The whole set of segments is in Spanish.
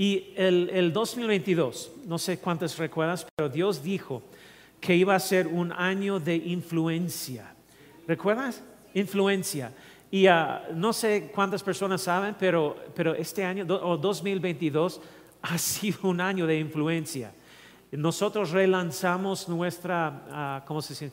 Y el, el 2022, no sé cuántas recuerdas, pero Dios dijo que iba a ser un año de influencia. ¿Recuerdas? Influencia. Y uh, no sé cuántas personas saben, pero, pero este año, o 2022, ha sido un año de influencia. Nosotros relanzamos nuestra, uh, ¿cómo se dice?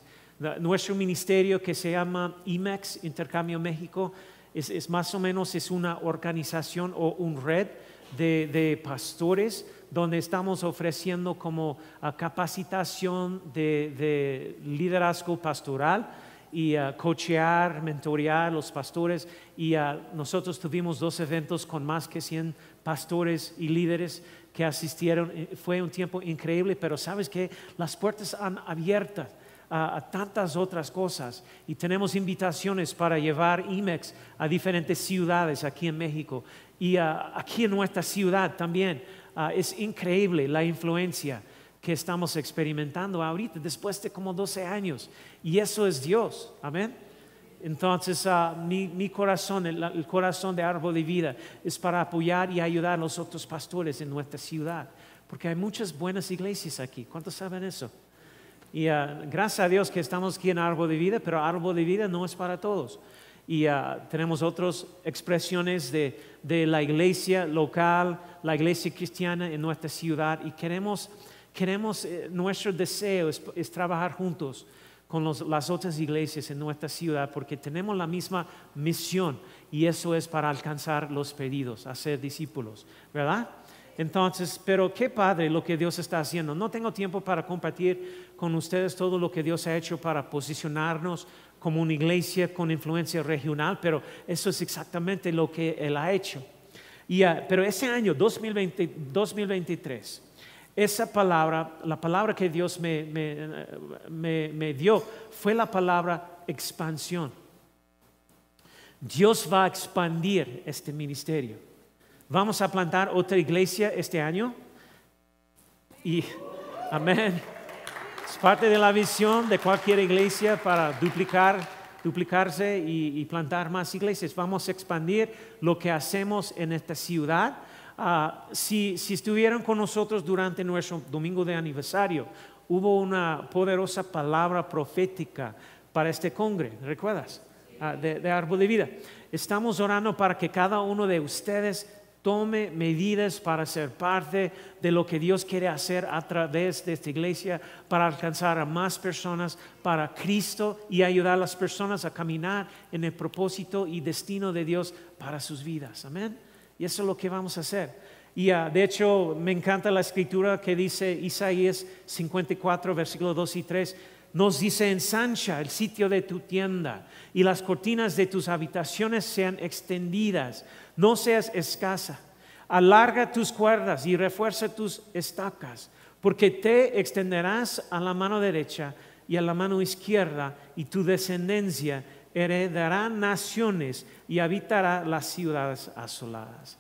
Nuestro ministerio que se llama IMEX, Intercambio México, es, es más o menos es una organización o un red de, pastores donde estamos ofreciendo como capacitación de, liderazgo pastoral y uh, cochear, mentorear los pastores. Y nosotros tuvimos dos eventos con más que 100 pastores y líderes que asistieron. Eh, fue un tiempo increíble, pero sabes que las puertas han abiertas a, tantas otras cosas y tenemos invitaciones para llevar IMEX a diferentes ciudades aquí en México y aquí en nuestra ciudad también. Ah, es increíble la influencia que estamos experimentando ahorita después de como 12 años y eso es Dios, amén. Entonces, ah, mi, corazón, el, el, corazón de Árbol de Vida, es para apoyar y ayudar a los otros pastores en nuestra ciudad, porque hay muchas buenas iglesias aquí. ¿Cuántos saben eso? Y ah, gracias a Dios que estamos aquí en Árbol de Vida, pero Árbol de Vida no es para todos. Y ah, tenemos otras expresiones de, la iglesia local, la iglesia cristiana en nuestra ciudad. Y queremos, queremos eh, nuestro deseo es, trabajar juntos con las otras iglesias en nuestra ciudad porque tenemos la misma misión y eso es para alcanzar los pedidos, hacer discípulos, ¿verdad? Entonces, pero qué padre lo que Dios está haciendo. No tengo tiempo para compartir con ustedes todo lo que Dios ha hecho para posicionarnos como una iglesia con influencia regional, pero eso es exactamente lo que Él ha hecho. Y, uh, pero ese año, 2020, 2023, esa palabra, la palabra que Dios me, me, me dio, fue la palabra expansión. Dios va a expandir este ministerio. Vamos a plantar otra iglesia este año. Y, amén. Es parte de la visión de cualquier iglesia para duplicar, duplicarse y, plantar más iglesias. Vamos a expandir lo que hacemos en esta ciudad. Ah, si, si estuvieron con nosotros durante nuestro domingo de aniversario, hubo una poderosa palabra profética para este congre, ¿recuerdas? Ah, de, de, árbol de vida. Estamos orando para que cada uno de ustedes tome medidas para ser parte de lo que Dios quiere hacer a través de esta iglesia para alcanzar a más personas para Cristo y ayudar a las personas a caminar en el propósito y destino de Dios para sus vidas. Amén. Y eso es lo que vamos a hacer. Y ah, de hecho me encanta la escritura que dice Isaías 54, versículos 2 y 3 nos dice ensancha el sitio de tu tienda y las cortinas de tus habitaciones sean extendidas no seas escasa. Alarga tus cuerdas y refuerza tus estacas, porque te extenderás a la mano derecha y a la mano izquierda, y tu descendencia heredará naciones y habitará las ciudades asoladas.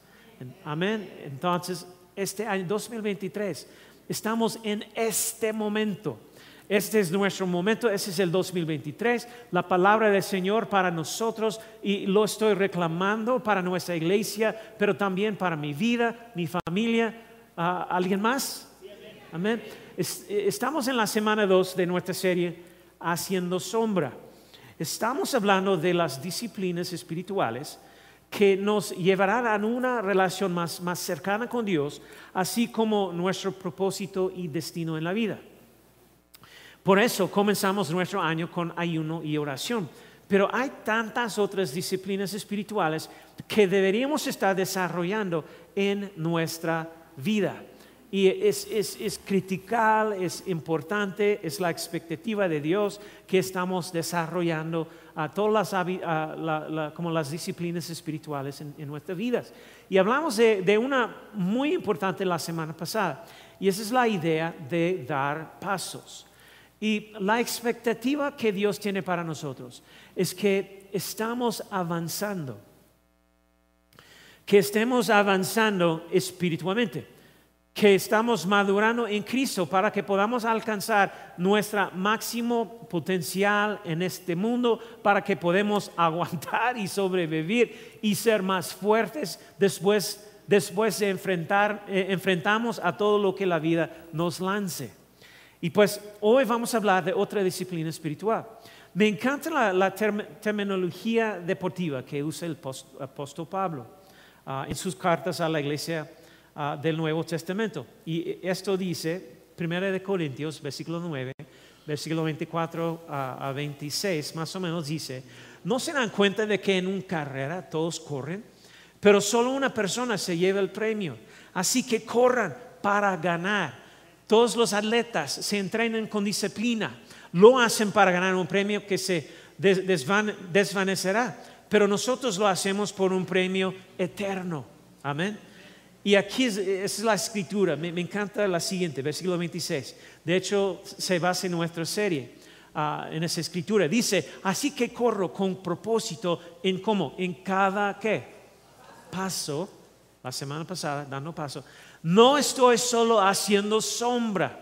Amén. Entonces, este año 2023, estamos en este momento este es nuestro momento, ese es el 2023, la palabra del Señor para nosotros y lo estoy reclamando para nuestra iglesia, pero también para mi vida, mi familia. Ah, ¿Alguien más? Amén. Estamos en la semana 2 de nuestra serie Haciendo Sombra. Estamos hablando de las disciplinas espirituales que nos llevarán a una relación más, más cercana con Dios, así como nuestro propósito y destino en la vida. Por eso comenzamos nuestro año con ayuno y oración. Pero hay tantas otras disciplinas espirituales que deberíamos estar desarrollando en nuestra vida. y es, es, critical, es importante, es la expectativa de Dios que estamos desarrollando a todas las, como las disciplinas espirituales en, nuestras vidas. Y hablamos de, una muy importante la semana pasada, y esa es la idea de dar pasos. Y la expectativa que Dios tiene para nosotros es que estamos avanzando, que estemos avanzando espiritualmente que estamos madurando en Cristo para que podamos alcanzar nuestro máximo potencial en este mundo, para que podamos aguantar y sobrevivir y ser más fuertes después, después de enfrentar, eh, enfrentamos a todo lo que la vida nos lance. Y pues hoy vamos a hablar de otra disciplina espiritual. Me encanta la, terminología deportiva que usa el apóstol Pablo ah, en sus cartas a la iglesia Ah, del Nuevo Testamento. Y esto dice, 1 de Corintios, versículo 9, versículo 24 a, 26, más o menos dice, ¿no se dan cuenta de que en una carrera todos corren, pero solo una persona se lleva el premio? Así que corran para ganar. Todos los atletas se entrenan con disciplina, lo hacen para ganar un premio que se desvanecerá, pero nosotros lo hacemos por un premio eterno. Amén. Y aquí es, la escritura, me, encanta la siguiente, versículo 26. De hecho, se basa en nuestra serie, ah, en esa escritura. Dice, así que corro con propósito en cómo, en cada qué paso, la semana pasada, dando paso, no estoy solo haciendo sombra.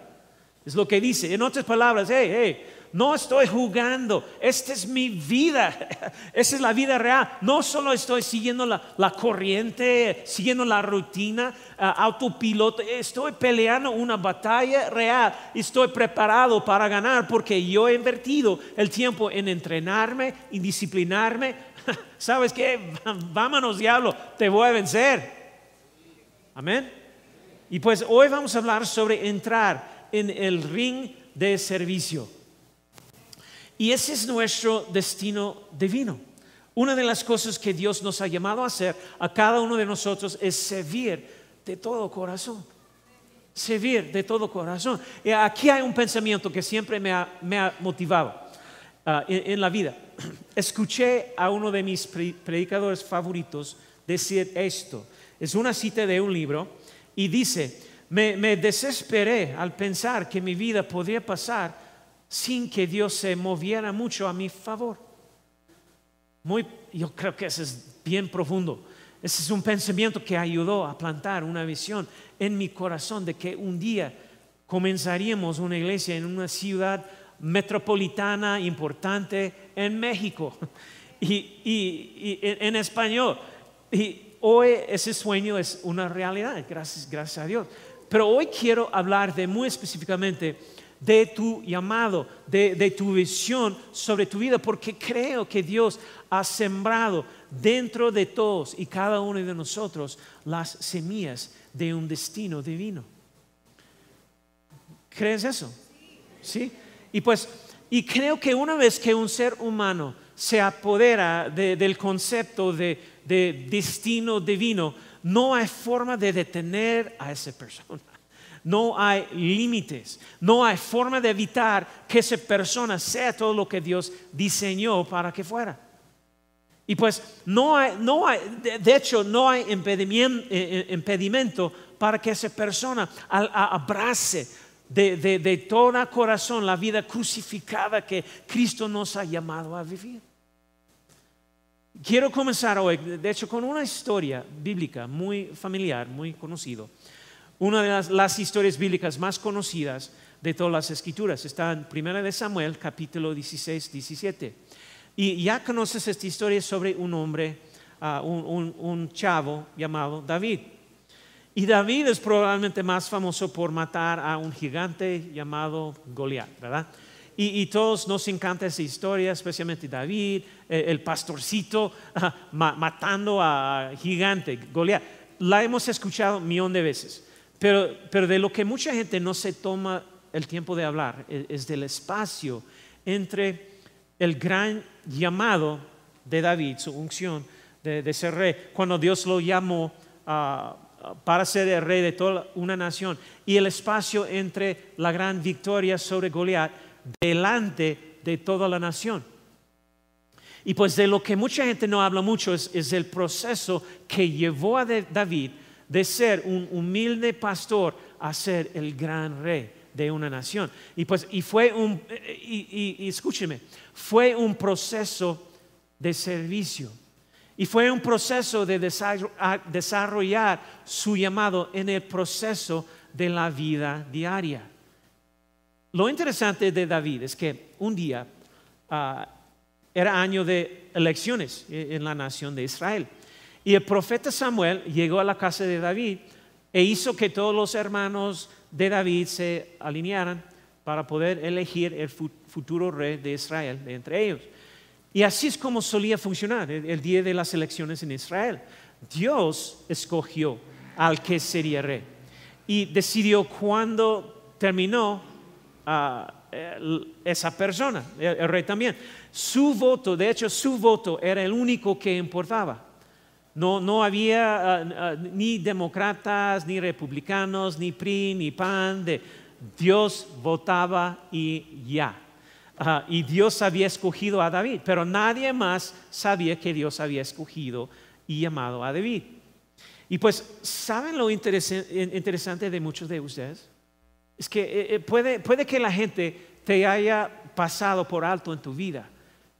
Es lo que dice. En otras palabras, hey, hey, no estoy jugando, esta es mi vida, esa es la vida real. No solo estoy siguiendo la, corriente, siguiendo la rutina, uh, autopiloto, estoy peleando una batalla real, estoy preparado para ganar porque yo he invertido el tiempo en entrenarme y disciplinarme. ¿Sabes qué? Vámonos, diablo, te voy a vencer. Amén. Y pues hoy vamos a hablar sobre entrar en el ring de servicio. Y ese es nuestro destino divino. Una de las cosas que Dios nos ha llamado a hacer a cada uno de nosotros es servir de todo corazón. Servir de todo corazón. Y aquí hay un pensamiento que siempre me ha, motivado ah, en, la vida. Escuché a uno de mis predicadores favoritos decir esto. Es una cita de un libro y dice, me, desesperé al pensar que mi vida podría pasar sin que Dios se moviera mucho a mi favor. Muy, yo creo que eso es bien profundo. Ese es un pensamiento que ayudó a plantar una visión en mi corazón de que un día comenzaríamos una iglesia en una ciudad metropolitana importante en México y, en español. Y hoy ese sueño es una realidad, gracias, gracias a Dios. Pero hoy quiero hablar de muy específicamente de tu llamado, de, tu visión sobre tu vida, porque creo que Dios ha sembrado dentro de todos y cada uno de nosotros las semillas de un destino divino. ¿Crees eso? Sí. Y pues, y creo que una vez que un ser humano se apodera del concepto de, de destino divino, no hay forma de detener a esa persona no hay límites, no hay forma de evitar que esa persona sea todo lo que Dios diseñó para que fuera. Y pues no hay, no hay de hecho, no hay impedimento, eh, eh, impedimento para que esa persona abrace de, de, de todo corazón la vida crucificada que Cristo nos ha llamado a vivir. Quiero comenzar hoy, de hecho, con una historia bíblica muy familiar, muy conocido una de las, historias bíblicas más conocidas de todas las escrituras. Está en 1 de Samuel, capítulo 16, 17. Y ya conoces esta historia sobre un hombre, ah, un, chavo llamado David. Y David es probablemente más famoso por matar a un gigante llamado Goliat, ¿verdad? Y, todos nos encanta esa historia, especialmente David, eh, el pastorcito matando a gigante, Goliat. La hemos escuchado un millón de veces. Pero, de lo que mucha gente no se toma el tiempo de hablar e, es, del espacio entre el gran llamado de David, su unción de, ser rey, cuando Dios lo llamó para ser el rey de toda una nación y el espacio entre la gran victoria sobre Goliat delante de toda la nación. Y pues de lo que mucha gente no habla mucho es, el proceso que llevó a David de ser un humilde pastor a ser el gran rey de una nación. Y pues, y fue un, y, escúcheme, fue un proceso de servicio. Y fue un proceso de desarrollar su llamado en el proceso de la vida diaria. Lo interesante de David es que un día ah, era año de elecciones en la nación de Israel. Y el profeta Samuel llegó a la casa de David e hizo que todos los hermanos de David se alinearan para poder elegir el futuro rey de Israel de entre ellos. Y así es como solía funcionar el, día de las elecciones en Israel. Dios escogió al que sería rey y decidió cuándo terminó ah, esa persona, el, rey también. Su voto, de hecho, su voto era el único que importaba. No, no había ah, ah, ni demócratas, ni republicanos, ni PRI, ni PAN. De, Dios votaba y ya. Ah, y Dios había escogido a David, pero nadie más sabía que Dios había escogido y llamado a David. Y pues, ¿saben lo interesante de muchos de ustedes? Es que eh, eh, puede, puede que la gente te haya pasado por alto en tu vida,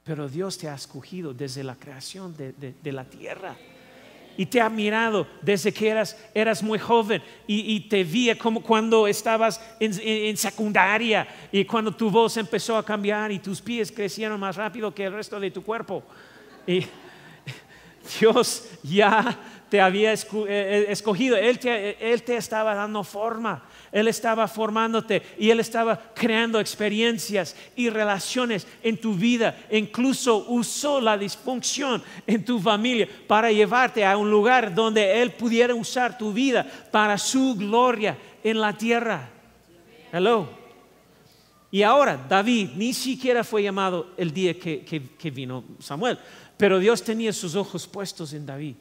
pero Dios te ha escogido desde la creación de, de la tierra y te ha mirado desde que eras, eras muy joven y, te vi como cuando estabas en, secundaria y cuando tu voz empezó a cambiar y tus pies crecieron más rápido que el resto de tu cuerpo. Y Dios ya te había eh, eh, escogido, Él te, Él te estaba dando forma. Él estaba formándote y Él estaba creando experiencias y relaciones en tu vida. Incluso usó la disfunción en tu familia para llevarte a un lugar donde Él pudiera usar tu vida para su gloria en la tierra. Hello. Y ahora David ni siquiera fue llamado el día que, que vino Samuel, pero Dios tenía sus ojos puestos en David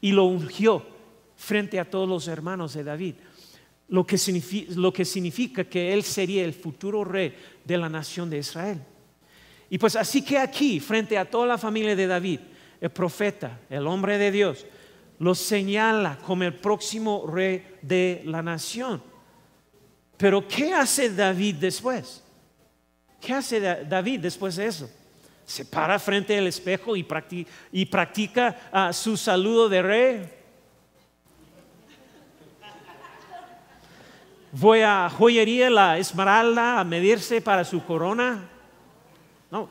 y lo ungió frente a todos los hermanos de David lo que, significa, que Él sería el futuro rey de la nación de Israel. Y pues así que aquí, frente a toda la familia de David, el profeta, el hombre de Dios, lo señala como el próximo rey de la nación. Pero ¿qué hace David después? ¿Qué hace David después de eso? Se para frente al espejo y practica, ah, su saludo de rey. voy a joyería La Esmeralda a medirse para su corona. No,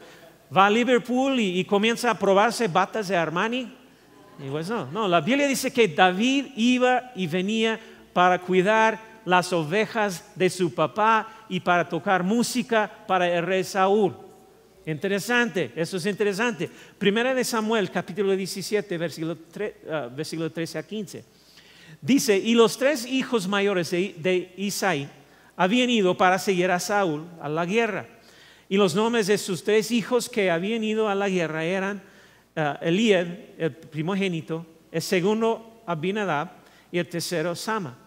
va a Liverpool y, comienza a probarse batas de Armani. Y pues no, no, la Biblia dice que David iba y venía para cuidar las ovejas de su papá y para tocar música para el rey Saúl. Interesante, eso es interesante. Primera de Samuel, capítulo 17, versículo, 3, ah, 13 a 15. Dice, y los tres hijos mayores de, Isaí habían ido para seguir a Saúl a la guerra. Y los nombres de sus tres hijos que habían ido a la guerra eran uh, el primogénito, el segundo Abinadab y el tercero Sama.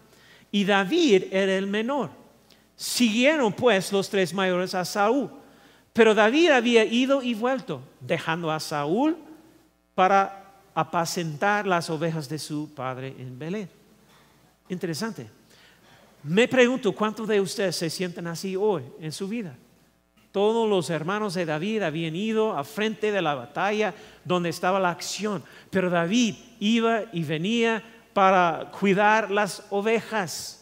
Y David era el menor. Siguieron pues los tres mayores a Saúl. Pero David había ido y vuelto, dejando a Saúl para apacentar las ovejas de su padre en Belén. Interesante. Me pregunto cuántos de ustedes se sienten así hoy en su vida. Todos los hermanos de David habían ido a frente de la batalla donde estaba la acción, pero David iba y venía para cuidar las ovejas.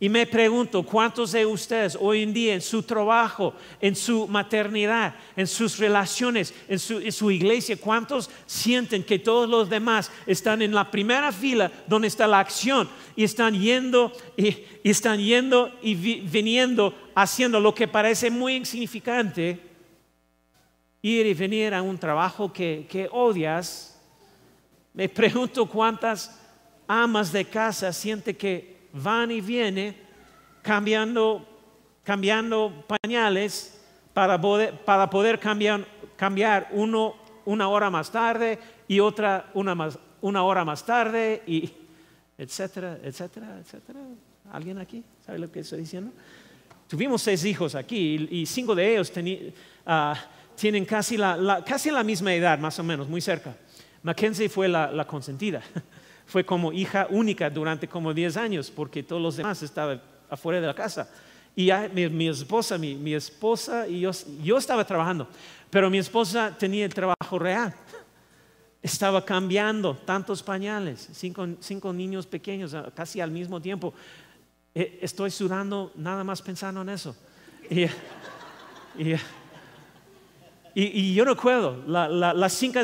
Y me pregunto, ¿cuántos de ustedes hoy en día en su trabajo, en su maternidad, en sus relaciones, en su, iglesia, cuántos sienten que todos los demás están en la primera fila donde está la acción y están yendo y, están yendo y viniendo haciendo lo que parece muy insignificante, ir y venir a un trabajo que, que odias? Me pregunto cuántas amas de casa sienten que van y vienen cambiando, cambiando pañales para poder, para poder cambiar, cambiar uno una hora más tarde y otra una, más, una hora más tarde y etcétera, etcétera, etcétera. ¿Alguien aquí sabe lo que estoy diciendo? Tuvimos seis hijos aquí y, cinco de ellos ah, tienen casi la, casi la misma edad, más o menos, muy cerca. Mackenzie fue la, consentida. Fue como hija única durante como 10 años porque todos los demás estaban afuera de la casa. Y mi, esposa, mi, esposa y yo, yo estaba trabajando, pero mi esposa tenía el trabajo real. Estaba cambiando tantos pañales, cinco, niños pequeños casi al mismo tiempo. Eh, estoy sudando nada más pensando en eso. Y, y, yo recuerdo las, cinco,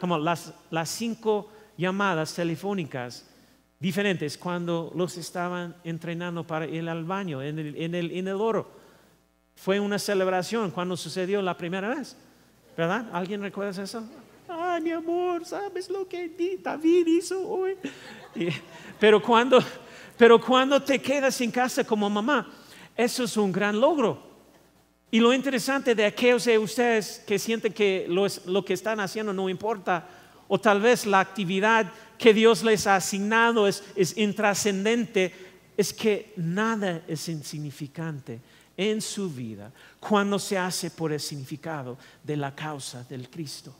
como las, las cinco llamadas telefónicas diferentes cuando los estaban entrenando para ir al en el, en el, en el oro. Fue una celebración cuando sucedió la primera vez, ¿verdad? ¿Alguien recuerda eso? Ay, mi amor, ¿sabes lo que David hizo hoy? pero, cuando, pero cuando te quedas en casa como mamá, eso es un gran logro. Y lo interesante de aquellos de ustedes que sienten que lo, que están haciendo no importa, o tal vez la actividad que Dios les ha asignado es, intrascendente, es que nada es insignificante en su vida cuando se hace por el significado de la causa del Cristo.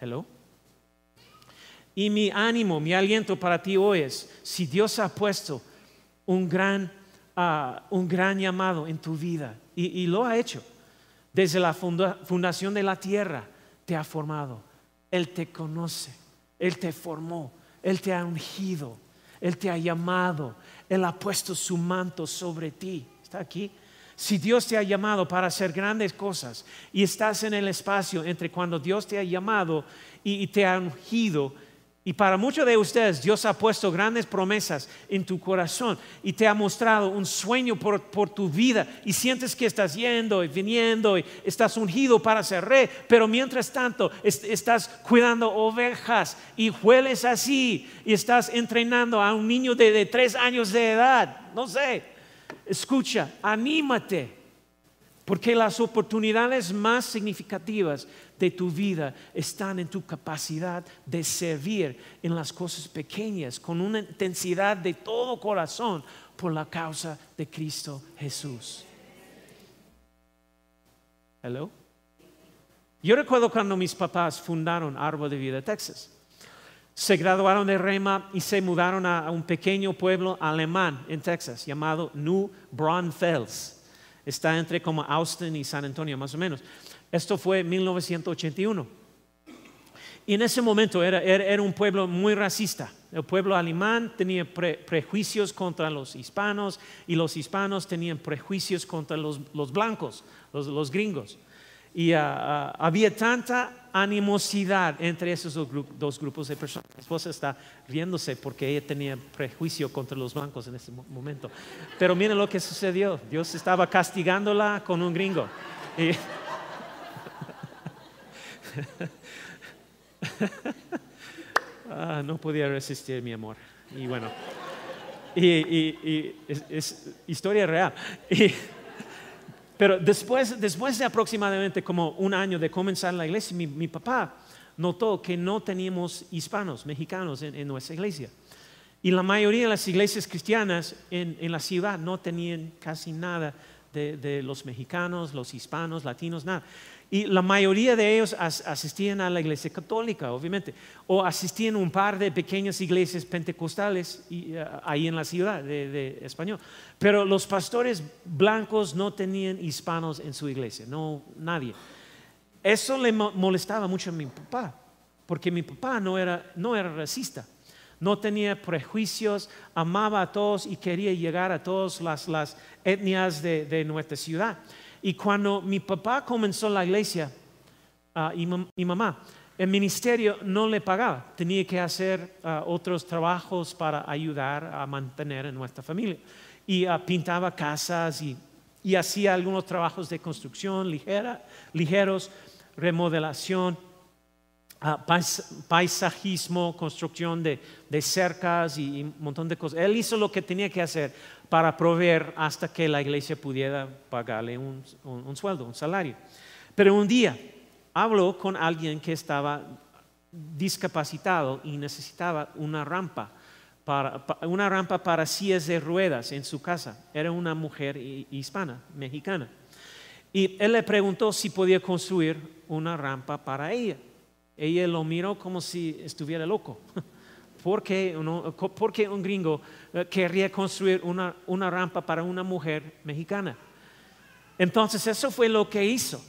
Hello. Y mi ánimo, mi aliento para ti hoy es, si Dios ha puesto un gran, ah, un gran llamado en tu vida, y, lo ha hecho. Desde la fundación de la tierra te ha formado. Él te conoce. Él te formó. Él te ha ungido. Él te ha llamado. Él ha puesto su manto sobre ti. ¿Está aquí? Si Dios te ha llamado para hacer grandes cosas y estás en el espacio entre cuando Dios te ha llamado y te ha ungido, y para muchos de ustedes Dios ha puesto grandes promesas en tu corazón y te ha mostrado un sueño por, tu vida. Y sientes que estás yendo y viniendo y estás ungido para ser rey, pero mientras tanto estás cuidando ovejas y hueles así y estás entrenando a un niño de tres años de edad. No sé, escucha, anímate porque las oportunidades más significativas de tu vida están en tu capacidad de servir en las cosas pequeñas con una intensidad de todo corazón por la causa de Cristo Jesús. Hello. Yo recuerdo cuando mis papás fundaron Árbol de Vida Texas. Se graduaron de Rema y se mudaron a un pequeño pueblo alemán en Texas llamado New Braunfels Está entre como Austin y San Antonio, más o menos. Esto fue en 1981. Y en ese momento era, un pueblo muy racista. El pueblo alemán tenía prejuicios contra los hispanos y los hispanos tenían prejuicios contra los, blancos, los gringos. Y ah, ah, había tanta animosidad entre esos dos, grupos de personas. Mi esposa está riéndose porque ella tenía prejuicio contra los blancos en ese momento. Pero miren lo que sucedió. Dios estaba castigándola con un gringo. Ah, no podía resistir mi amor. Y bueno, y, es, historia real. Pero después, después de aproximadamente como un año de comenzar la iglesia, mi, papá notó que no teníamos hispanos, mexicanos en, nuestra iglesia. Y la mayoría de las iglesias cristianas en, en la ciudad no tenían casi nada de, de, los mexicanos, los hispanos, latinos, nada. Y la mayoría de ellos asistían a la iglesia católica, obviamente, o asistían a un par de pequeñas iglesias pentecostales eh, ahí en la ciudad de, español. Pero los pastores blancos no tenían hispanos en su iglesia, no nadie. Eso le molestaba mucho a mi papá, porque mi papá no era, no era racista, no tenía prejuicios, amaba a todos y quería llegar a todas las, las etnias de, de nuestra ciudad. Y cuando mi papá comenzó la iglesia ah, y mi mamá, el ministerio no le pagaba, tenía que hacer ah, otros trabajos para ayudar a mantener a nuestra familia. Y ah, pintaba casas y, hacía algunos trabajos de construcción ligera, ligeros, remodelación, paisajismo, construcción de, cercas y un montón de cosas. Él hizo lo que tenía que hacer para proveer hasta que la iglesia pudiera pagarle un, sueldo, un salario. Pero un día habló con alguien que estaba discapacitado y necesitaba una rampa una rampa para sillas de ruedas en su casa. Era una mujer hispana, mexicana. Y él le preguntó si podía construir una rampa para ella. Ella lo miró como si estuviera loco. ¿Por qué, un gringo eh, querría construir una, una rampa para una mujer mexicana? Entonces eso fue lo que hizo.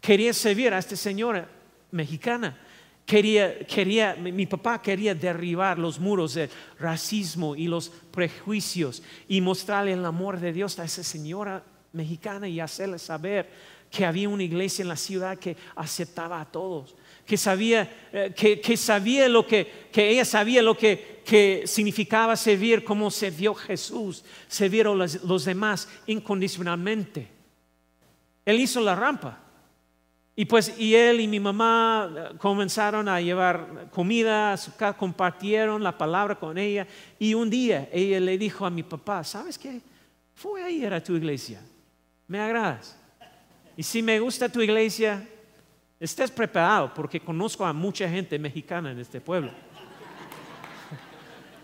Quería servir a esta señora mexicana. Quería, quería, mi papá quería derribar los muros del racismo y los prejuicios y mostrarle el amor de Dios a esa señora mexicana y hacerle saber que había una iglesia en la ciudad que aceptaba a todos, que sabía, eh, que, sabía lo que, que ella sabía lo que, que significaba servir como sirvió Jesús, servir a los demás incondicionalmente. Él hizo la rampa. Y pues y él y mi mamá eh, comenzaron a llevar comida a su casa, compartieron la palabra con ella. Y un día ella le dijo a mi papá, ¿sabes qué? Fue a ir a tu iglesia. Me agradas. Y si me gusta tu iglesia, estés preparado porque conozco a mucha gente mexicana en este pueblo.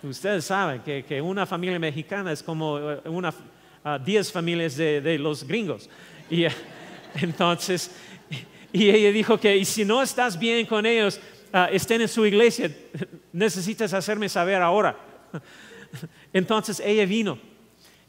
Ustedes saben que, una familia mexicana es como eh, una, uh, diez familias de, los gringos. Y entonces y ella dijo que, y si no estás bien con ellos, ah, estén en su iglesia, necesitas hacerme saber ahora. Entonces ella vino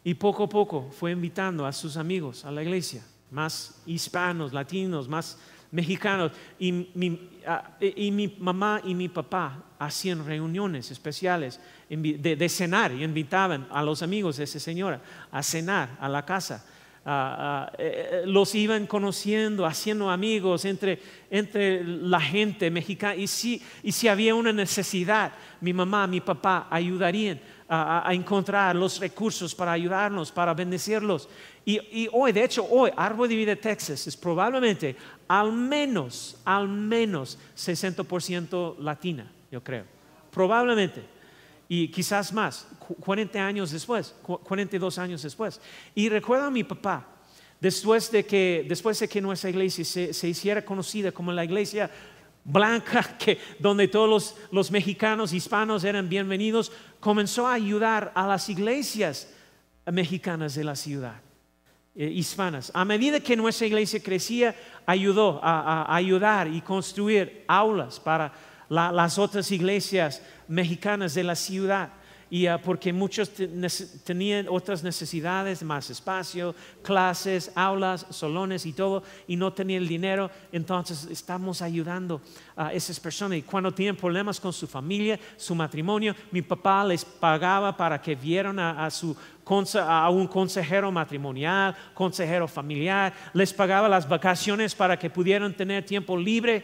y poco a poco fue invitando a sus amigos a la iglesia, más hispanos, latinos, más mexicanos. Y mi, ah, y mi mamá y mi papá hacían reuniones especiales de, cenar y invitaban a los amigos de esa señora a cenar a la casa eh, eh, los iban conociendo, haciendo amigos entre, entre la gente mexicana. Y si, y si había una necesidad, mi mamá, mi papá ayudarían a, encontrar los recursos para ayudarnos, para bendecirlos. Y, y, hoy, de hecho, hoy, Árbol de Vida Texas es probablemente al menos, al menos 60% latina, yo creo. Probablemente y quizás más, 40 años después, 42 años después. Y recuerdo a mi papá, después de que, después de que nuestra iglesia se, hiciera conocida como la iglesia blanca, que, donde todos los, los mexicanos, hispanos eran bienvenidos, comenzó a ayudar a las iglesias mexicanas de la ciudad. Eh, hispanas. A medida que nuestra iglesia crecía, ayudó a ayudar y construir aulas para las otras iglesias mexicanas de la ciudad. Y ah, porque muchos tenían otras necesidades, más espacio, clases, aulas, salones y todo, y no tenían el dinero, entonces estamos ayudando a esas personas. Y cuando tienen problemas con su familia, su matrimonio, mi papá les pagaba para que vieran a su a un consejero matrimonial, consejero familiar, les pagaba las vacaciones para que pudieran tener tiempo libre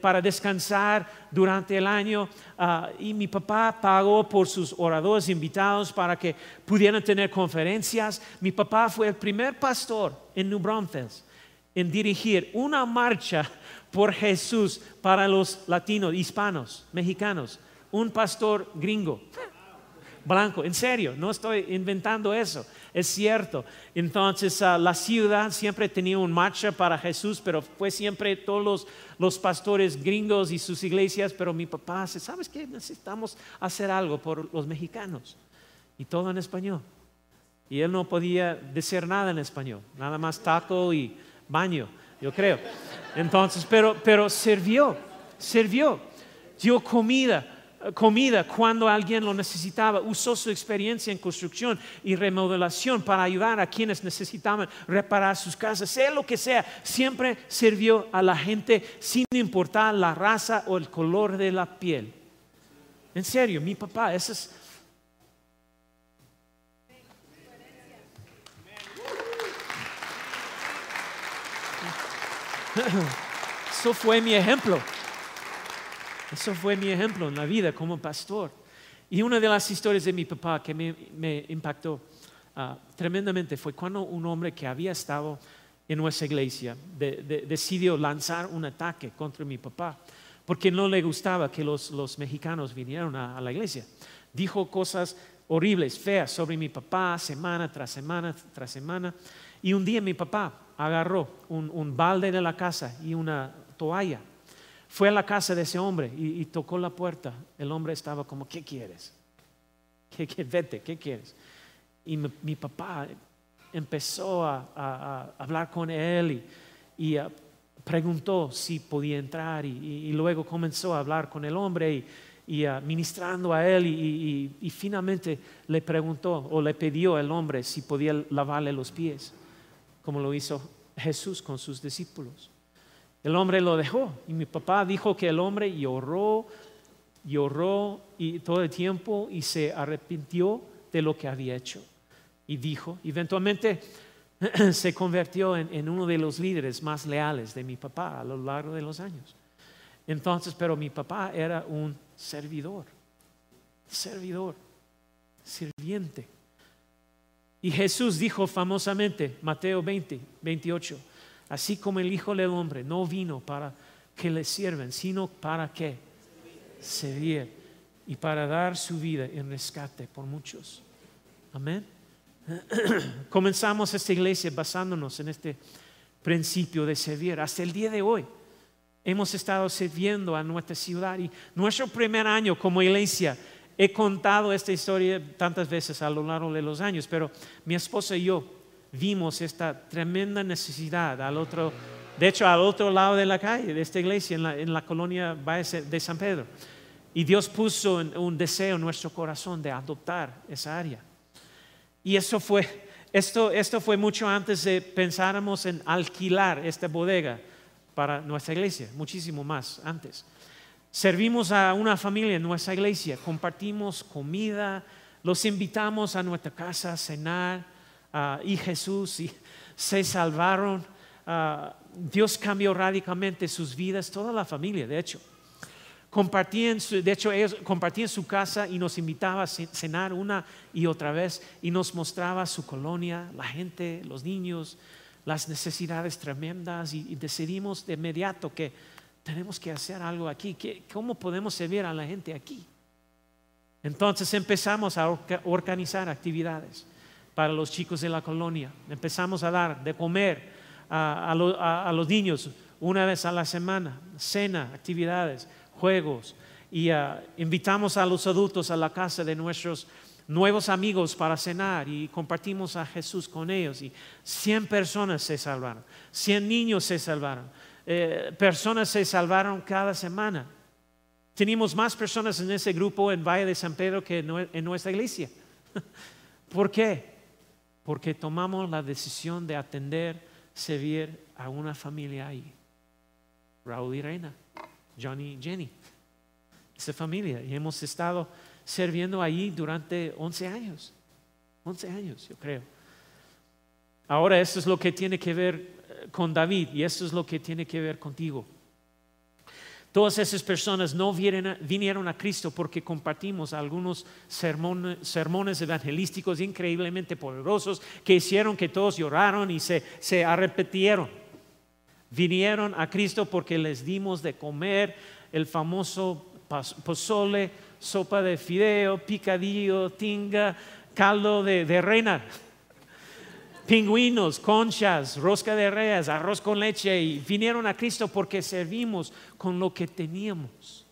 para descansar durante el año. Ah, y mi papá pagó por sus oradores invitados para que pudieran tener conferencias. Mi papá fue el primer pastor en New Braunfels en dirigir una marcha por Jesús para los latinos, hispanos, mexicanos. Un pastor gringo blanco. En serio, no estoy inventando eso, es cierto. Entonces ah, la ciudad siempre tenía un marcha para Jesús, pero fue siempre todos los, pastores gringos y sus iglesias, pero mi papá dice, ¿sabes qué? Necesitamos hacer algo por los mexicanos. Y todo en español. Y él no podía decir nada en español, nada más taco y baño, yo creo. Entonces, pero, pero sirvió, sirvió, dio comida comida cuando alguien lo necesitaba, usó su experiencia en construcción y remodelación para ayudar a quienes necesitaban reparar sus casas, sea lo que sea, siempre sirvió a la gente sin importar la raza o el color de la piel. En serio, mi papá, ese es... Eso fue mi ejemplo. Eso fue mi ejemplo en la vida como pastor. Y una de las historias de mi papá que me, impactó ah, tremendamente fue cuando un hombre que había estado en nuestra iglesia decidió lanzar un ataque contra mi papá porque no le gustaba que los, mexicanos vinieran a, la iglesia. Dijo cosas horribles, feas sobre mi papá semana tras semana tras semana. Y un día mi papá agarró un balde de la casa y una toalla fue a la casa de ese hombre y, tocó la puerta. El hombre estaba como, ¿qué quieres? ¿Qué, qué, vete, ¿qué quieres? Y mi, papá empezó a, hablar con él y, y preguntó si podía entrar y, luego comenzó a hablar con el hombre y, y ministrando a él y, finalmente le preguntó o le pidió al hombre si podía lavarle los pies, como lo hizo Jesús con sus discípulos. El hombre lo dejó y mi papá dijo que el hombre lloró, lloró y todo el tiempo y se arrepintió de lo que había hecho. Y dijo, eventualmente se convirtió en, uno de los líderes más leales de mi papá a lo largo de los años. Entonces, pero mi papá era un servidor, servidor, sirviente. Y Jesús dijo famosamente, Mateo 20, 28, así como el Hijo del Hombre no vino para que le sirven, sino para que servir y para dar su vida en rescate por muchos. Amén. Comenzamos esta iglesia basándonos en este principio de servir hasta el día de hoy. Hemos estado sirviendo a nuestra ciudad y nuestro primer año como iglesia, he contado esta historia tantas veces a lo largo de los años, pero mi esposa y yo vimos esta tremenda necesidad al otro, de hecho al otro lado de la calle de esta iglesia, en la, colonia de San Pedro. Y Dios puso un deseo en nuestro corazón de adoptar esa área. Y eso fue, esto, esto fue mucho antes de pensáramos en alquilar esta bodega para nuestra iglesia, muchísimo más antes. Servimos a una familia en nuestra iglesia, compartimos comida, los invitamos a nuestra casa a cenar ah, y Jesús y se salvaron. Ah, Dios cambió radicalmente sus vidas, toda la familia, de hecho. Compartían, de hecho, ellos compartían su casa y nos invitaba a cenar una y otra vez y nos mostraba su colonia, la gente, los niños, las necesidades tremendas y, decidimos de inmediato que tenemos que hacer algo aquí. ¿Cómo podemos servir a la gente aquí? Entonces empezamos a organizar actividades para los chicos de la colonia. Empezamos a dar de comer a, los niños una vez a la semana, cena, actividades, juegos. Y ah, invitamos a los adultos a la casa de nuestros nuevos amigos para cenar y compartimos a Jesús con ellos y 100 personas se salvaron, 100 niños se salvaron, eh, personas se salvaron cada semana. Tenemos más personas en ese grupo en Valle de San Pedro que en nuestra iglesia. ¿Por qué? Porque tomamos la decisión de atender, servir a una familia ahí. Raúl y Reina, Johnny y Jenny, esa familia. Y hemos estado sirviendo ahí durante 11 años. 11 años, yo creo. Ahora eso es lo que tiene que ver eh, con David y eso es lo que tiene que ver contigo. Todas esas personas no vinieron a Cristo porque compartimos algunos sermones, evangelísticos increíblemente poderosos que hicieron que todos lloraron y se, se arrepintieron. Vinieron a Cristo porque les dimos de comer el famoso pozole sopa de fideo, picadillo, tinga, caldo de reina, pingüinos, conchas, rosca de reyes, arroz con leche y vinieron a Cristo porque servimos con lo que teníamos.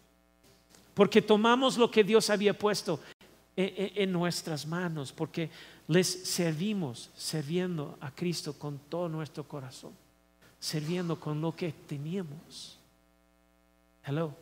Porque tomamos lo que Dios había puesto en, nuestras manos, porque les servimos sirviendo a Cristo con todo nuestro corazón, sirviendo con lo que teníamos. Hello.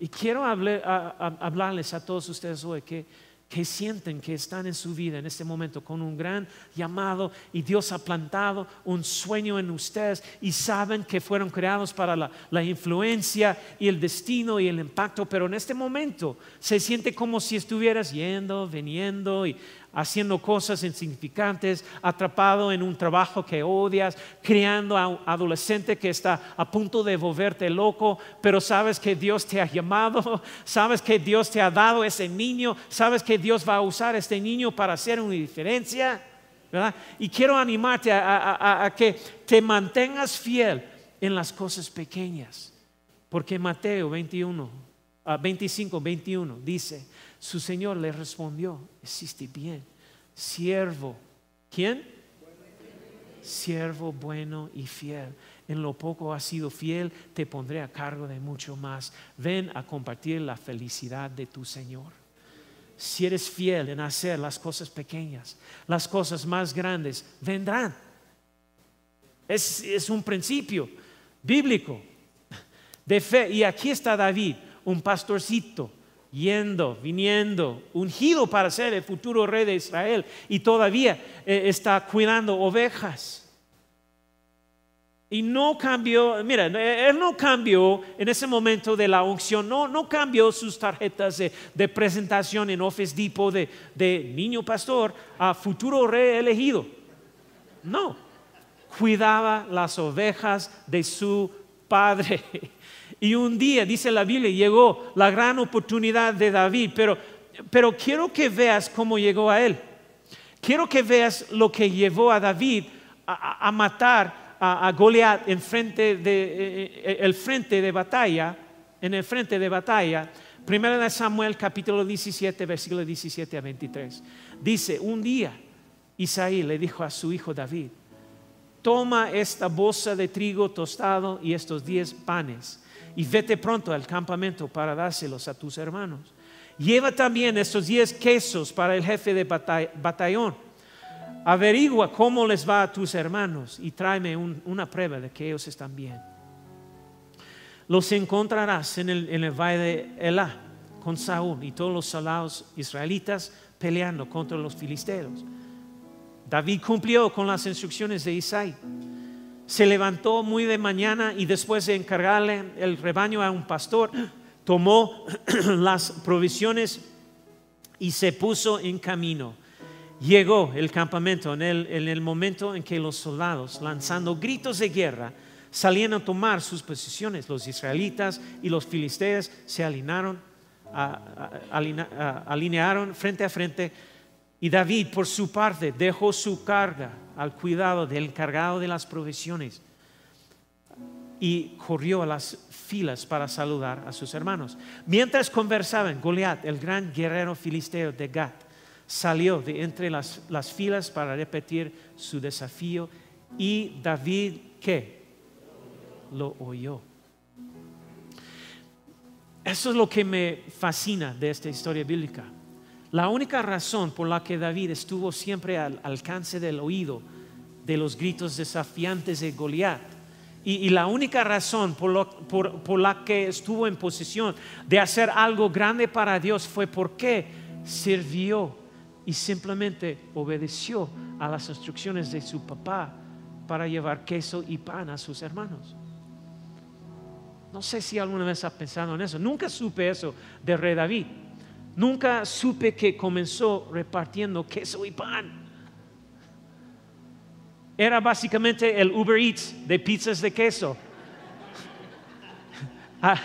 Y quiero hablarles a todos ustedes hoy que, que sienten que están en su vida en este momento con un gran llamado y Dios ha plantado un sueño en ustedes y saben que fueron creados para la, influencia y el destino y el impacto, pero en este momento se siente como si estuvieras yendo, viniendo y haciendo cosas insignificantes, atrapado en un trabajo que odias, criando a un adolescente que está a punto de volverte loco, pero sabes que Dios te ha llamado, sabes que Dios te ha dado ese niño, sabes que Dios va a usar este niño para hacer una diferencia. ¿verdad? Y quiero animarte a, que te mantengas fiel en las cosas pequeñas, porque Mateo 21, 25, 21 dice, su Señor le respondió, hiciste bien, siervo. ¿Quién? Siervo bueno y fiel. En lo poco has sido fiel, te pondré a cargo de mucho más. Ven a compartir la felicidad de tu Señor. si eres fiel en hacer las cosas pequeñas, las cosas más grandes vendrán. Es, es un principio bíblico de fe. Y aquí está David, un pastorcito, yendo, viniendo, ungido para ser el futuro rey de Israel y todavía eh, está cuidando ovejas. Y no cambió, mira, él no cambió en ese momento de la unción, no, no cambió sus tarjetas de, presentación en Office Depot de, de niño pastor a futuro rey elegido. No, cuidaba las ovejas de su padre. Y un día, dice la Biblia, llegó la gran oportunidad de David, pero, pero quiero que veas cómo llegó a él. Quiero que veas lo que llevó a David a, matar a, Goliat en frente de, eh, eh, el frente de batalla, en el frente de batalla. Primera de Samuel capítulo 17, versículo 17 a 23. Dice, un día Isaí le dijo a su hijo David, toma esta bolsa de trigo tostado y estos diez panes y vete pronto al campamento para dárselos a tus hermanos. Lleva también estos diez quesos para el jefe de batallón. Averigua cómo les va a tus hermanos y tráeme una prueba de que ellos están bien. Los encontrarás en el, en el valle de Elá con Saúl y todos los soldados israelitas peleando contra los filisteos. David cumplió con las instrucciones de Isaí se levantó muy de mañana y después de encargarle el rebaño a un pastor, tomó las provisiones y se puso en camino. Llegó el campamento en el, momento en que los soldados, lanzando gritos de guerra, salían a tomar sus posiciones. Los israelitas y los filisteos se alinearon, alinearon frente a frente y David, por su parte, dejó su carga al cuidado del encargado de las provisiones y corrió a las filas para saludar a sus hermanos. Mientras conversaban, Goliat, el gran guerrero filisteo de Gat, salió de entre las, las filas para repetir su desafío y David, ¿qué? Lo oyó. Eso es lo que me fascina de esta historia bíblica la única razón por la que David estuvo siempre al alcance del oído de los gritos desafiantes de Goliat y, la única razón por, la que estuvo en posición de hacer algo grande para Dios fue porque sirvió y simplemente obedeció a las instrucciones de su papá para llevar queso y pan a sus hermanos. No sé si alguna vez ha pensado en eso. Nunca supe eso de Rey David. Nunca supe que comenzó repartiendo queso y pan. Era básicamente el Uber Eats de pizzas de queso. Ah,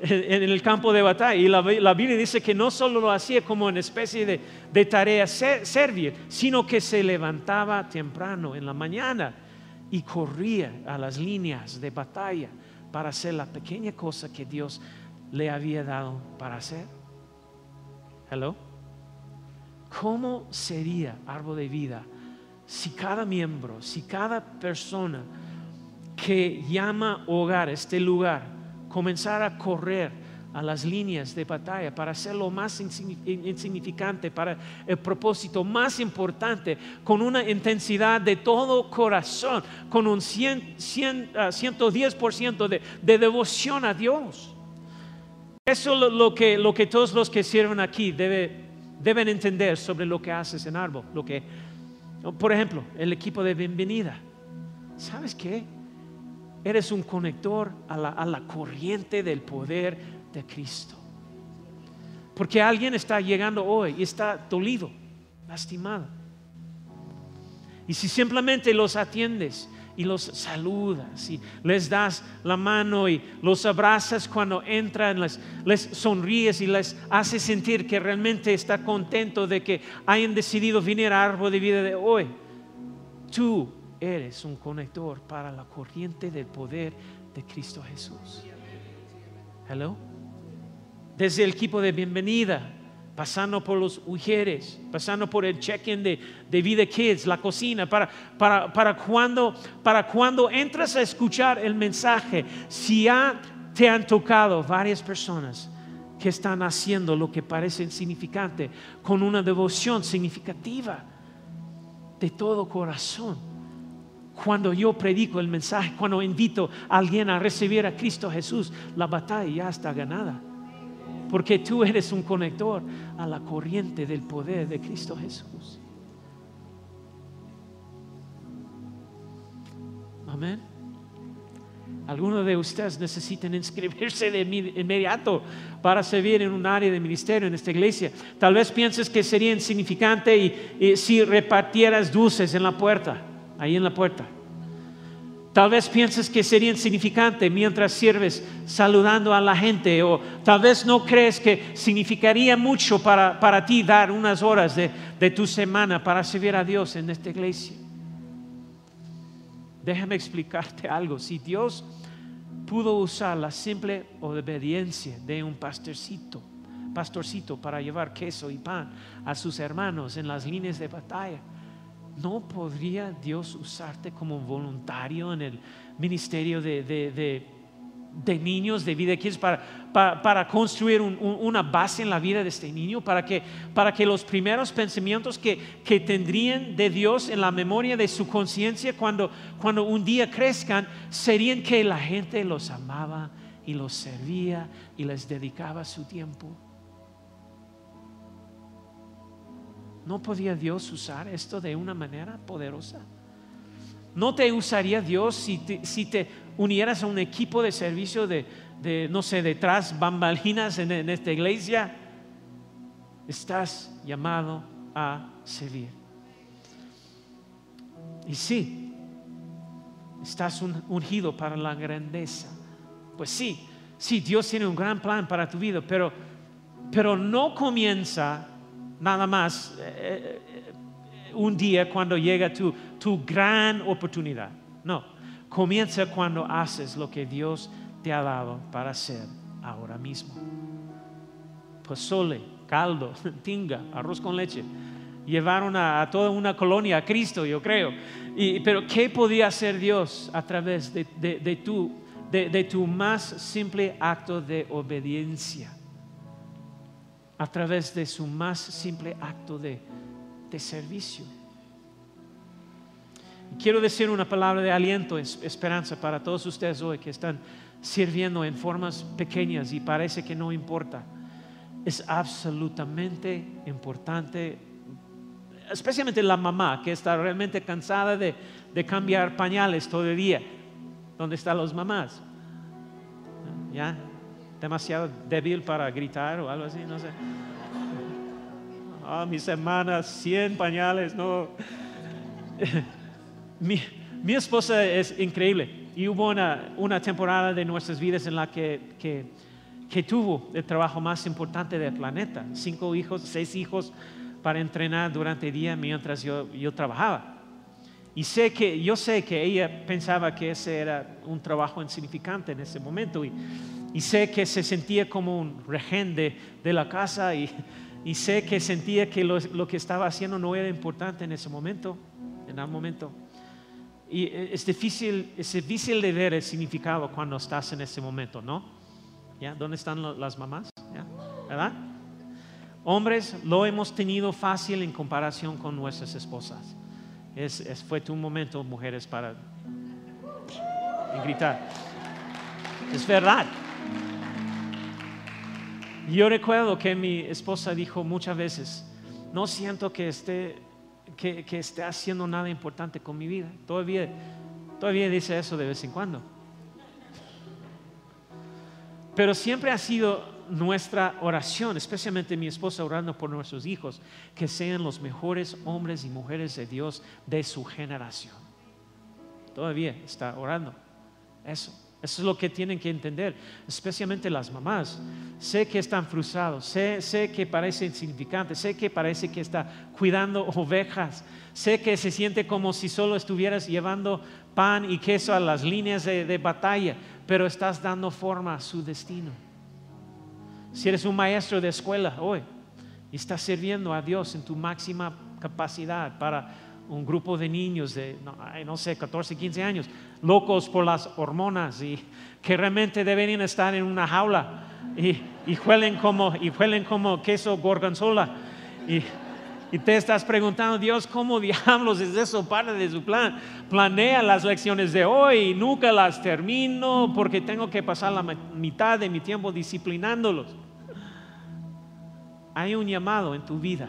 en el campo de batalla. Y la, Biblia dice que no solo lo hacía como una especie de, de tarea servir, sino que se levantaba temprano en la mañana y corría a las líneas de batalla para hacer la pequeña cosa que Dios le había dado para hacer. Hello. ¿Cómo sería árbol de vida si cada miembro, si cada persona que llama hogar este lugar comenzara a correr a las líneas de batalla para hacerlo más insignificante, para el propósito más importante, con una intensidad de todo corazón, con un 110% ah, de, de devoción a Dios? Eso es lo, que, lo que todos los que sirven aquí deben entender sobre lo que haces en árbol. Lo que, por ejemplo, el equipo de bienvenida. ¿Sabes qué? Eres un conector a la, a la corriente del poder de Cristo. Porque alguien está llegando hoy y está dolido, lastimado. Y si simplemente los atiendes y los saludas y les das la mano y los abrazas cuando entran, les, les sonríes y les haces sentir que realmente está contento de que hayan decidido venir a árbol de vida de hoy. Tú eres un conector para la corriente del poder de Cristo Jesús. Hello. Desde el equipo de bienvenida pasando por los mujeres, pasando por el check-in de, de, Vida Kids, la cocina, para, para, para, cuando, para cuando entras a escuchar el mensaje, si ya te han tocado varias personas, que están haciendo lo que parece insignificante con una devoción significativa de todo corazón. Cuando yo predico el mensaje, cuando invito a alguien a recibir a Cristo Jesús, la batalla ya está ganada. Porque tú eres un conector a la corriente del poder de Cristo Jesús. Amén. Algunos de ustedes necesitan inscribirse de inmediato para servir en un área de ministerio en esta iglesia. Tal vez pienses que sería insignificante y, si repartieras dulces en la puerta, ahí en la puerta. Tal vez pienses que sería insignificante mientras sirves saludando a la gente o tal vez no crees que significaría mucho para, ti dar unas horas de tu semana para servir a Dios en esta iglesia. Déjame explicarte algo. Si Dios pudo usar la simple obediencia de un pastorcito, pastorcito para llevar queso y pan a sus hermanos en las líneas de batalla, ¿no podría Dios usarte como voluntario en el ministerio de, niños de vida quieres para, para, construir una base en la vida de este niño, para que, para que los primeros pensamientos que, tendrían de Dios en la memoria de su conciencia cuando un día crezcan serían que la gente los amaba y los servía y les dedicaba su tiempo. ¿No podía Dios usar esto de una manera poderosa? ¿No te usaría Dios si si te unieras a un equipo de servicio de, no sé, detrás bambalinas en, en esta iglesia, estás llamado a servir. Y sí, estás ungido para la grandeza. Pues sí, sí, Dios tiene un gran plan para tu vida, pero, pero no comienza nada más eh, eh, un día cuando llega tu, tu gran oportunidad. No, comienza cuando haces lo que Dios te ha dado para hacer ahora mismo. Pozole, caldo, tinga, arroz con leche. Llevaron a, toda una colonia a Cristo, yo creo. pero ¿qué podía hacer Dios a través de, tu, de, tu más simple acto de obediencia? A través de su más simple acto de servicio. Quiero decir una palabra de aliento, esperanza para todos ustedes hoy que están sirviendo en formas pequeñas y parece que no importa. Es absolutamente importante, especialmente la mamá que está realmente cansada de, cambiar pañales todo el día. ¿Dónde están los mamás? ¿Ya? Demasiado débil para gritar o algo así, no sé. Ah, mis hermanas, 100 pañales, no. Mi, esposa es increíble y hubo una, temporada de nuestras vidas en la que, que, tuvo el trabajo más importante del planeta. Cinco hijos, seis hijos para entrenar durante el día mientras yo, yo trabajaba. Y sé que, yo sé que ella pensaba que ese era un trabajo insignificante en ese momento. Y, y sé que se sentía como un regente de la casa y, y sé que sentía que lo, lo, que estaba haciendo no era importante en ese momento, en algún momento. Y e, es difícil, es difícil de ver el significado cuando estás en ese momento, ¿no? ¿Ya? ¿Dónde están las mamás? ¿Verdad? Hombres, lo hemos tenido fácil en comparación con nuestras esposas. Es, fue tu momento, mujeres, para gritar. Es verdad. Yo recuerdo que mi esposa dijo muchas veces, no siento que esté que, esté haciendo nada importante con mi vida. Todavía, todavía dice eso de vez en cuando. Pero siempre ha sido nuestra oración, especialmente mi esposa orando por nuestros hijos, que sean los mejores hombres y mujeres de Dios de su generación. Todavía está orando eso. Eso es lo que tienen que entender, especialmente las mamás. Sé que están frustrados, sé, que parece insignificante, sé que parece que está cuidando ovejas, sé que se siente como si solo estuvieras llevando pan y queso a las líneas de, de batalla, pero estás dando forma a su destino. Si eres un maestro de escuela hoy y estás sirviendo a Dios en tu máxima capacidad para un grupo de niños de, no, sé, 14, 15 años, locos por las hormonas y que realmente deberían estar en una jaula y, y huelen, como, y huelen como queso gorgonzola. Y, y te estás preguntando, Dios, ¿cómo diablos es eso parte de su plan? Planea las lecciones de hoy y nunca las termino porque tengo que pasar la mitad de mi tiempo disciplinándolos. Hay un llamado en tu vida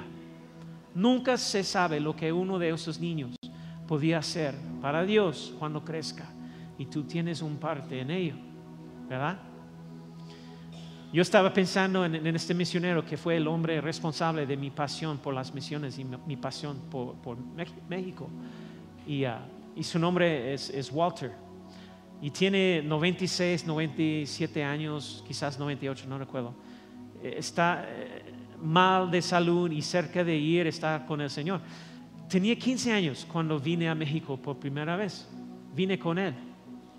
Nunca se sabe lo que uno de esos niños podía hacer para Dios cuando crezca y tú tienes un parte en ello, ¿verdad? Yo estaba pensando en, este misionero que fue el hombre responsable de mi pasión por las misiones y mi, pasión por, México. Ah, y, su nombre es, es, Walter. Y tiene 96, 97 años, quizás 98, no recuerdo. Eh, está, eh, mal de salud y cerca de ir a estar con el Señor. Tenía 15 años cuando vine a México por primera vez. Vine con él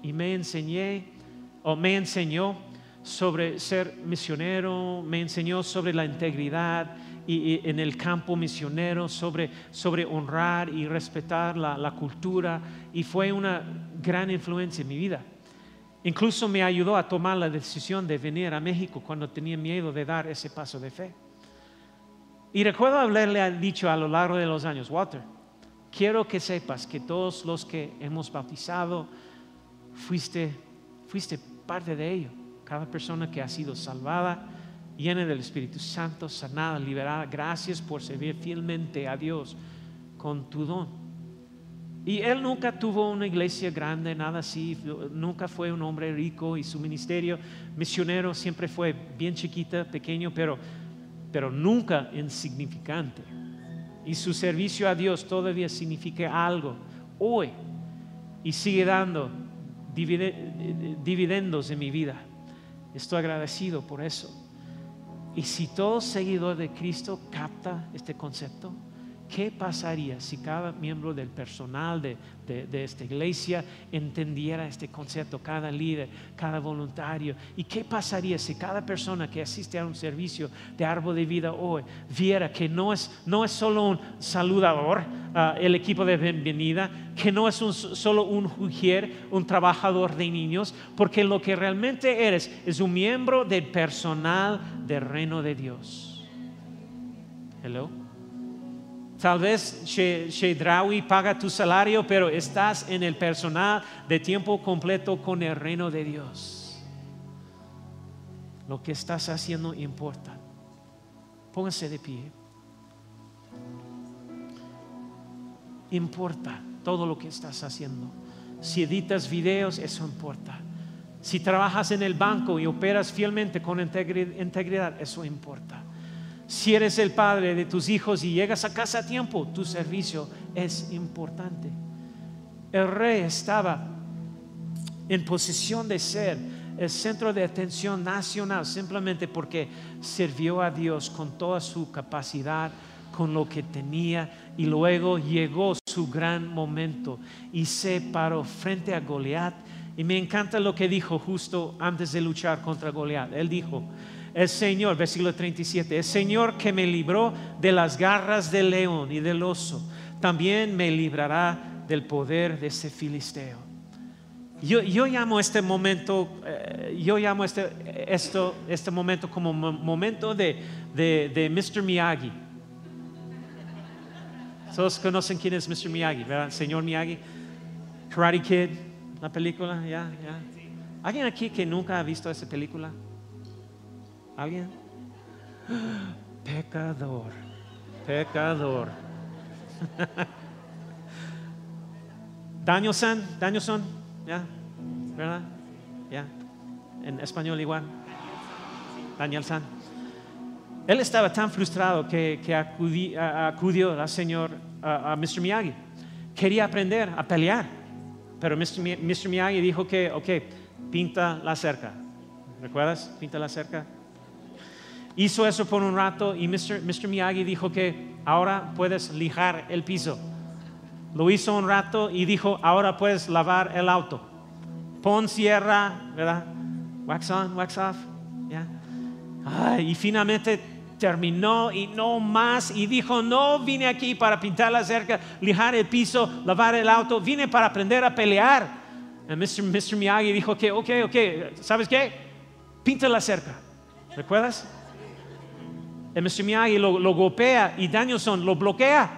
y me enseñé o me enseñó sobre ser misionero, me enseñó sobre la integridad y, en el campo misionero, sobre, sobre honrar y respetar la, la cultura y fue una gran influencia en mi vida. Incluso me ayudó a tomar la decisión de venir a México cuando tenía miedo de dar ese paso de fe. Y recuerdo haberle dicho a lo largo de los años, Walter, quiero que sepas que todos los que hemos bautizado, fuiste, fuiste parte de ello. Cada persona que ha sido salvada, llena del Espíritu Santo, sanada, liberada, gracias por servir fielmente a Dios con tu don. Y él nunca tuvo una iglesia grande, nada así, nunca fue un hombre rico y su ministerio misionero siempre fue bien chiquita, pequeño, pero pero nunca insignificante. Y su servicio a Dios todavía significa algo hoy y sigue dando dividendos en mi vida. Estoy agradecido por eso. Y si todo seguidor de Cristo capta este concepto, ¿Qué pasaría si cada miembro del personal de, esta iglesia entendiera este concepto, cada líder, cada voluntario? ¿Y qué pasaría si cada persona que asiste a un servicio de árbol de vida hoy viera que no es, no es solo un saludador, ah, el equipo de bienvenida, que no es solo un jugier, un trabajador de niños, porque lo que realmente eres es un miembro del personal del reino de Dios? Hello. Tal vez Shedrawi paga tu salario, pero estás en el personal de tiempo completo con el reino de Dios. Lo que estás haciendo importa. Póngase de pie. Importa todo lo que estás haciendo. Si editas videos, eso importa. Si trabajas en el banco y operas fielmente con integridad, eso importa. Si eres el padre de tus hijos y llegas a casa a tiempo, tu servicio es importante. El rey estaba en posición de ser el centro de atención nacional simplemente porque sirvió a Dios con toda su capacidad, con lo que tenía y luego llegó su gran momento y se paró frente a Goliat y me encanta lo que dijo justo antes de luchar contra Goliat. Él dijo, el Señor, versículo 37, el Señor que me libró de las garras del león y del oso, también me librará del poder de ese filisteo. Yo, llamo este momento, eh, yo llamo este, esto, este momento como momento de, de, Mr. Miyagi. Todos conocen quién es Mr. Miyagi, ¿verdad? Señor Miyagi. Karate Kid, la película, ya, ya. ¿Alguien aquí que nunca ha visto esa película? ¿Alguien? Pecador, pecador. Danielson, Danielson, ¿ya? ¿Verdad? ¿Ya? En español igual. Danielson. Él estaba tan frustrado que, acudió al señor, a, Mr. Miyagi. Quería aprender a pelear, pero Mr. Miyagi dijo que, ok, pinta la cerca. ¿Recuerdas? Pinta la cerca. Hizo eso por un rato y Mr. Miyagi dijo que ahora puedes lijar el piso. Lo hizo un rato y dijo, ahora puedes lavar el auto. Pon sierra, ¿verdad? Wax on, wax off. y finalmente terminó y no más y dijo, no vine aquí para pintar la cerca, lijar el piso, lavar el auto, vine para aprender a pelear. Y Mr. Mr. Miyagi dijo que, ok, ok, ¿sabes qué? Pinta la cerca. ¿Recuerdas? El Mr. Miyagi lo, lo golpea y Danielson lo bloquea,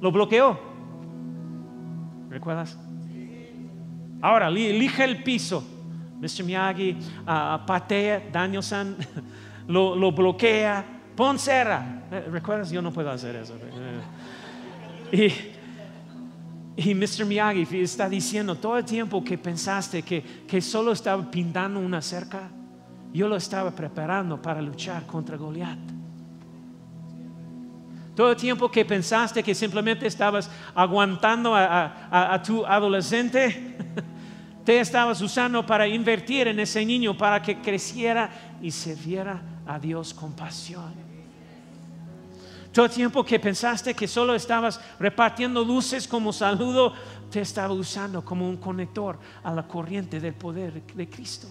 lo bloqueó. ¿Recuerdas? Ahora, elige el piso. Mr. Miyagi uh, patea, Danielson lo, lo bloquea, pon cera. Eh, ¿Recuerdas? Yo no puedo hacer eso. Eh, y, y Mr. Miyagi está diciendo todo el tiempo que pensaste que, que solo estaba pintando una cerca, yo lo estaba preparando para luchar contra Goliat. Todo el tiempo que pensaste que simplemente estabas aguantando a, tu adolescente, te estabas usando para invertir en ese niño, para que creciera y sirviera a Dios con pasión. Todo el tiempo que pensaste que solo estabas repartiendo luces como saludo, te estaba usando como un conector a la corriente del poder de Cristo.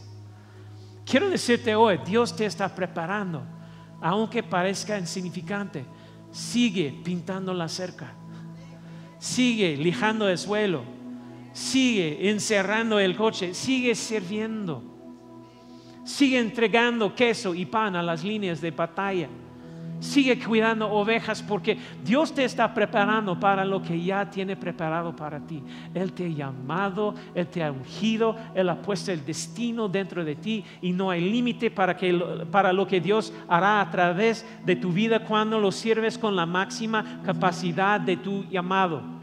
Quiero decirte hoy, Dios te está preparando, aunque parezca insignificante sigue pintando la cerca, sigue lijando el suelo, sigue encerrando el coche, sigue sirviendo, sigue entregando queso y pan a las líneas de batalla. Sigue cuidando ovejas porque Dios te está preparando para lo que ya tiene preparado para ti. Él te ha llamado, Él te ha ungido, Él ha puesto el destino dentro de ti y no hay límite para, para lo que Dios hará a través de tu vida cuando lo sirves con la máxima capacidad de tu llamado.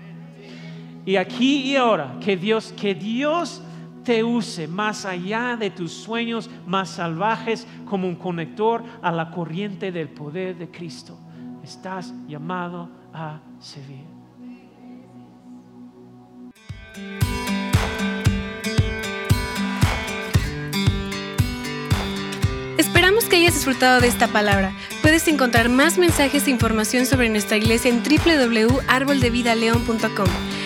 Y aquí y ahora, que Dios, que Dios te use más allá de tus sueños más salvajes como un conector a la corriente del poder de Cristo. Estás llamado a servir. Esperamos que hayas disfrutado de esta palabra. Puedes encontrar más mensajes e información sobre nuestra iglesia en www.arboldevidaleon.com.